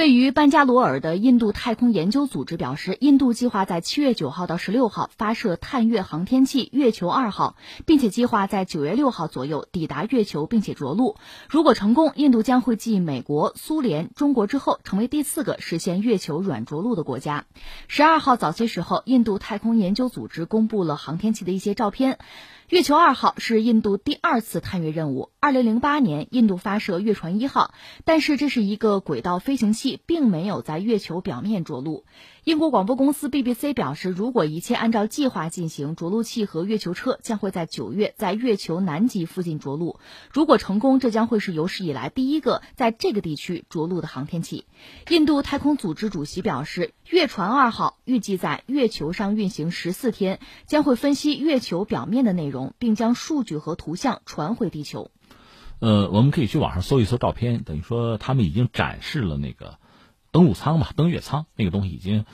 位于班加罗尔的印度太空研究组织表示，印度计划在七月九号到十六号发射探月航天器“月球二号”，并且计划在九月六号左右抵达月球并且着陆。如果成功，印度将会继美国、苏联、中国之后，成为第四个实现月球软着陆的国家。十二号早些时候，印度太空研究组织公布了航天器的一些照片。月球二号是印度第二次探月任务。二零零八年，印度发射月船一号，但是这是一个轨道飞行器，并没有在月球表面着陆。英国广播公司 BBC 表示，如果一切按照计划进行，着陆器和月球车将会在九月在月球南极附近着陆。如果成功，这将会是有史以来第一个在这个地区着陆的航天器。印度太空组织主席表示，月船二号预计在月球上运行十四天，将会分析月球表面的内容，并将数据和图像传回地球。呃，我们可以去网上搜一搜照片，等于说他们已经展示了那个。登陆舱吧，登月舱那个东西已经，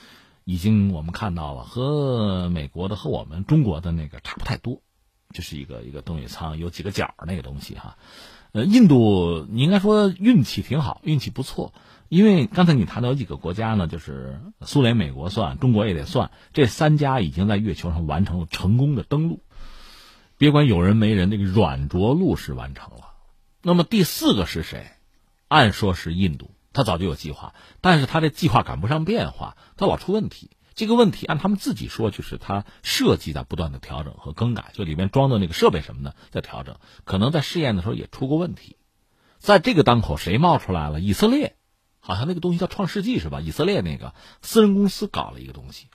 已经我们看到了，和美国的和我们中国的那个差不太多，就是一个一个登月舱，有几个角那个东西哈。呃，印度你应该说运气挺好，运气不错，因为刚才你谈到有几个国家呢，就是苏联、美国算，中国也得算，这三家已经在月球上完成了成功的登陆。别管有人没人，那个软着陆是完成了。那么第四个是谁？按说是印度。他早就有计划，但是他这计划赶不上变化，他老出问题。这个问题按他们自己说，就是他设计在不断的调整和更改，就里面装的那个设备什么的在调整，可能在试验的时候也出过问题。在这个当口，谁冒出来了？以色列，好像那个东西叫创世纪是吧？以色列那个私人公司搞了一个东西，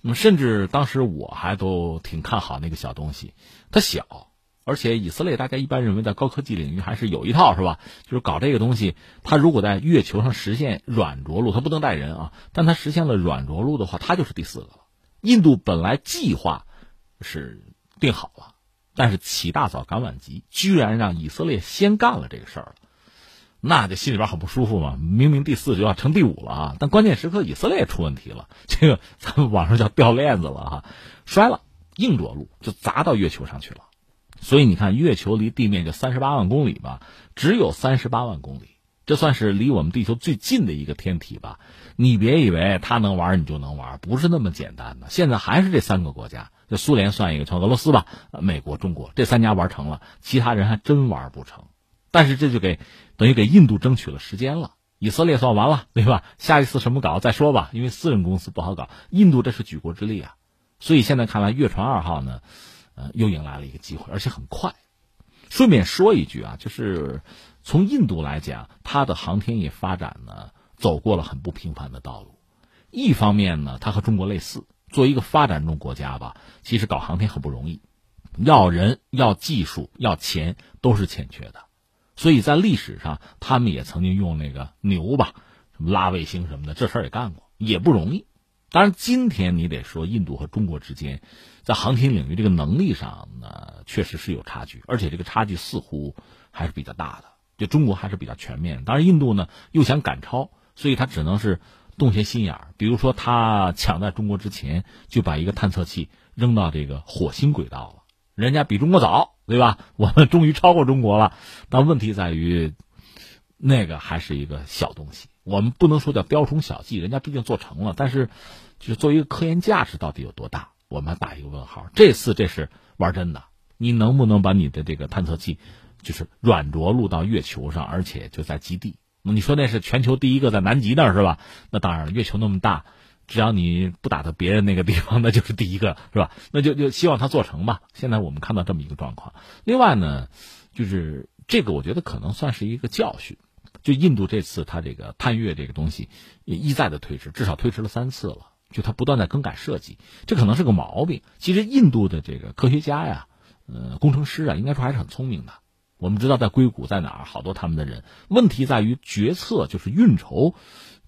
那么甚至当时我还都挺看好那个小东西，它小。而且以色列大家一般认为在高科技领域还是有一套是吧？就是搞这个东西，它如果在月球上实现软着陆，它不能带人啊，但它实现了软着陆的话，它就是第四个了。印度本来计划是定好了，但是起大早赶晚集，居然让以色列先干了这个事儿了，那就心里边很不舒服嘛。明明第四就要成第五了啊，但关键时刻以色列也出问题了，这个 咱们网上叫掉链子了哈，摔了，硬着陆就砸到月球上去了。所以你看，月球离地面就三十八万公里吧，只有三十八万公里，这算是离我们地球最近的一个天体吧？你别以为它能玩你就能玩，不是那么简单的。现在还是这三个国家，就苏联算一个，像俄罗斯吧，美国、中国这三家玩成了，其他人还真玩不成。但是这就给等于给印度争取了时间了。以色列算完了，对吧？下一次什么搞再说吧，因为私人公司不好搞。印度这是举国之力啊，所以现在看来，月船二号呢？呃，又迎来了一个机会，而且很快。顺便说一句啊，就是从印度来讲，它的航天业发展呢，走过了很不平凡的道路。一方面呢，它和中国类似，作为一个发展中国家吧，其实搞航天很不容易，要人、要技术、要钱都是欠缺的。所以在历史上，他们也曾经用那个牛吧，什么拉卫星什么的，这事儿也干过，也不容易。当然，今天你得说，印度和中国之间，在航天领域这个能力上呢，确实是有差距，而且这个差距似乎还是比较大的。就中国还是比较全面，当然印度呢又想赶超，所以他只能是动些心眼儿。比如说，他抢在中国之前就把一个探测器扔到这个火星轨道了，人家比中国早，对吧？我们终于超过中国了。但问题在于，那个还是一个小东西。我们不能说叫雕虫小技，人家毕竟做成了，但是，就是作为一个科研价值到底有多大，我们打一个问号。这次这是玩真的，你能不能把你的这个探测器，就是软着陆到月球上，而且就在基地？你说那是全球第一个在南极那儿是吧？那当然了，月球那么大，只要你不打到别人那个地方，那就是第一个是吧？那就就希望它做成吧。现在我们看到这么一个状况。另外呢，就是这个我觉得可能算是一个教训。就印度这次，它这个探月这个东西也一再的推迟，至少推迟了三次了。就它不断在更改设计，这可能是个毛病。其实印度的这个科学家呀，呃，工程师啊，应该说还是很聪明的。我们知道在硅谷在哪儿，好多他们的人。问题在于决策，就是运筹，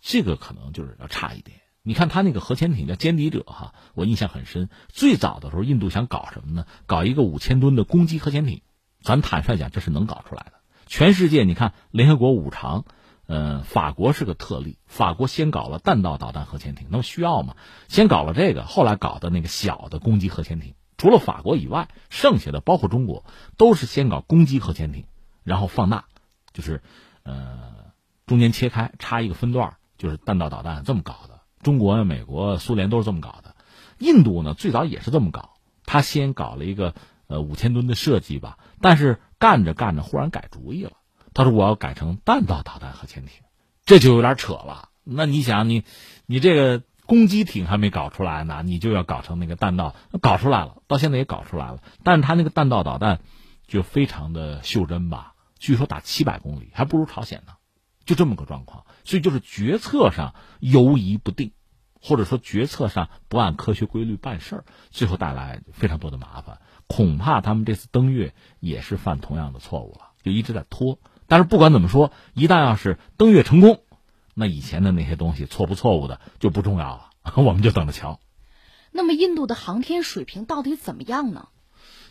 这个可能就是要差一点。你看他那个核潜艇叫歼敌者哈，我印象很深。最早的时候，印度想搞什么呢？搞一个五千吨的攻击核潜艇。咱坦率讲，这是能搞出来的。全世界，你看联合国五常，呃，法国是个特例。法国先搞了弹道导弹核潜艇，那么需要吗？先搞了这个，后来搞的那个小的攻击核潜艇。除了法国以外，剩下的包括中国，都是先搞攻击核潜艇，然后放大，就是呃中间切开，插一个分段，就是弹道导弹这么搞的。中国、美国、苏联都是这么搞的。印度呢，最早也是这么搞，他先搞了一个呃五千吨的设计吧，但是干着干着忽然改主意了，他说我要改成弹道导弹核潜艇，这就有点扯了。那你想，你你这个攻击艇还没搞出来呢，你就要搞成那个弹道，搞出来了，到现在也搞出来了，但是他那个弹道导弹就非常的袖珍吧，据说打七百公里还不如朝鲜呢，就这么个状况，所以就是决策上犹疑不定。或者说决策上不按科学规律办事儿，最后带来非常多的麻烦。恐怕他们这次登月也是犯同样的错误了，就一直在拖。但是不管怎么说，一旦要是登月成功，那以前的那些东西错不错误的就不重要了，我们就等着瞧。那么印度的航天水平到底怎么样呢？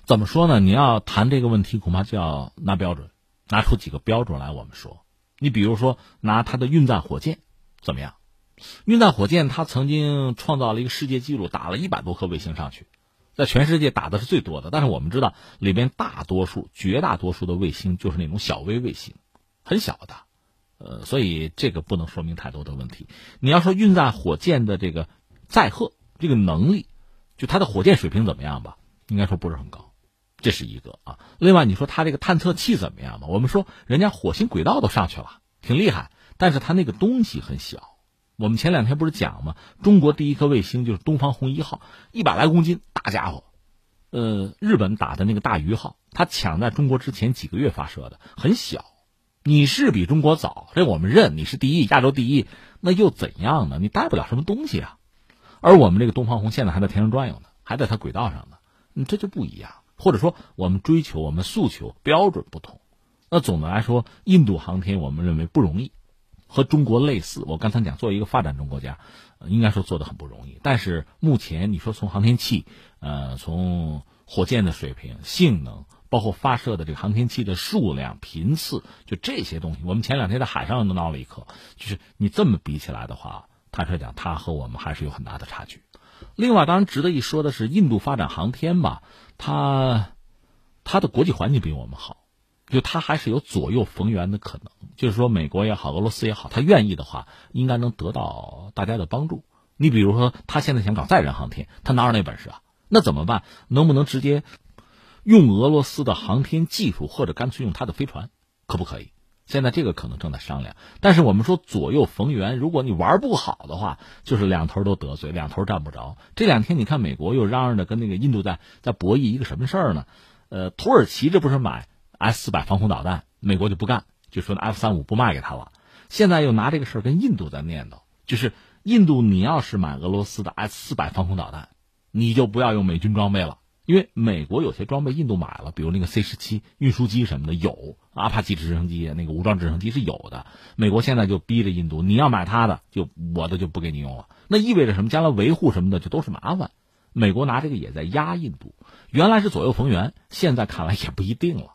怎么说呢？你要谈这个问题，恐怕就要拿标准，拿出几个标准来。我们说，你比如说拿它的运载火箭怎么样？运载火箭，它曾经创造了一个世界纪录，打了一百多颗卫星上去，在全世界打的是最多的。但是我们知道，里边大多数、绝大多数的卫星就是那种小微卫星，很小的，呃，所以这个不能说明太多的问题。你要说运载火箭的这个载荷这个能力，就它的火箭水平怎么样吧？应该说不是很高，这是一个啊。另外，你说它这个探测器怎么样吧？我们说人家火星轨道都上去了，挺厉害，但是它那个东西很小。我们前两天不是讲吗？中国第一颗卫星就是东方红一号，一百来公斤大家伙。呃，日本打的那个大鱼号，它抢在中国之前几个月发射的，很小。你是比中国早，这我们认。你是第一，亚洲第一，那又怎样呢？你带不了什么东西啊。而我们这个东方红现在还在天上转悠呢，还在它轨道上呢，你这就不一样。或者说，我们追求、我们诉求标准不同。那总的来说，印度航天我们认为不容易。和中国类似，我刚才讲，作为一个发展中国家，应该说做的很不容易。但是目前你说从航天器，呃，从火箭的水平、性能，包括发射的这个航天器的数量、频次，就这些东西，我们前两天在海上都闹了一课。就是你这么比起来的话，坦率讲，它和我们还是有很大的差距。另外，当然值得一说的是，印度发展航天吧，它它的国际环境比我们好。就他还是有左右逢源的可能，就是说美国也好，俄罗斯也好，他愿意的话，应该能得到大家的帮助。你比如说，他现在想搞载人航天，他哪有那本事啊？那怎么办？能不能直接用俄罗斯的航天技术，或者干脆用他的飞船，可不可以？现在这个可能正在商量。但是我们说左右逢源，如果你玩不好的话，就是两头都得罪，两头占不着。这两天你看，美国又嚷嚷着跟那个印度在在博弈一个什么事儿呢？呃，土耳其这不是买？S 四百防空导弹，美国就不干，就说 F 三五不卖给他了。现在又拿这个事儿跟印度在念叨，就是印度，你要是买俄罗斯的 S 四百防空导弹，你就不要用美军装备了，因为美国有些装备印度买了，比如那个 C 十七运输机什么的有，阿帕奇直升机那个武装直升机是有的。美国现在就逼着印度，你要买他的，就我的就不给你用了。那意味着什么？将来维护什么的就都是麻烦。美国拿这个也在压印度，原来是左右逢源，现在看来也不一定了。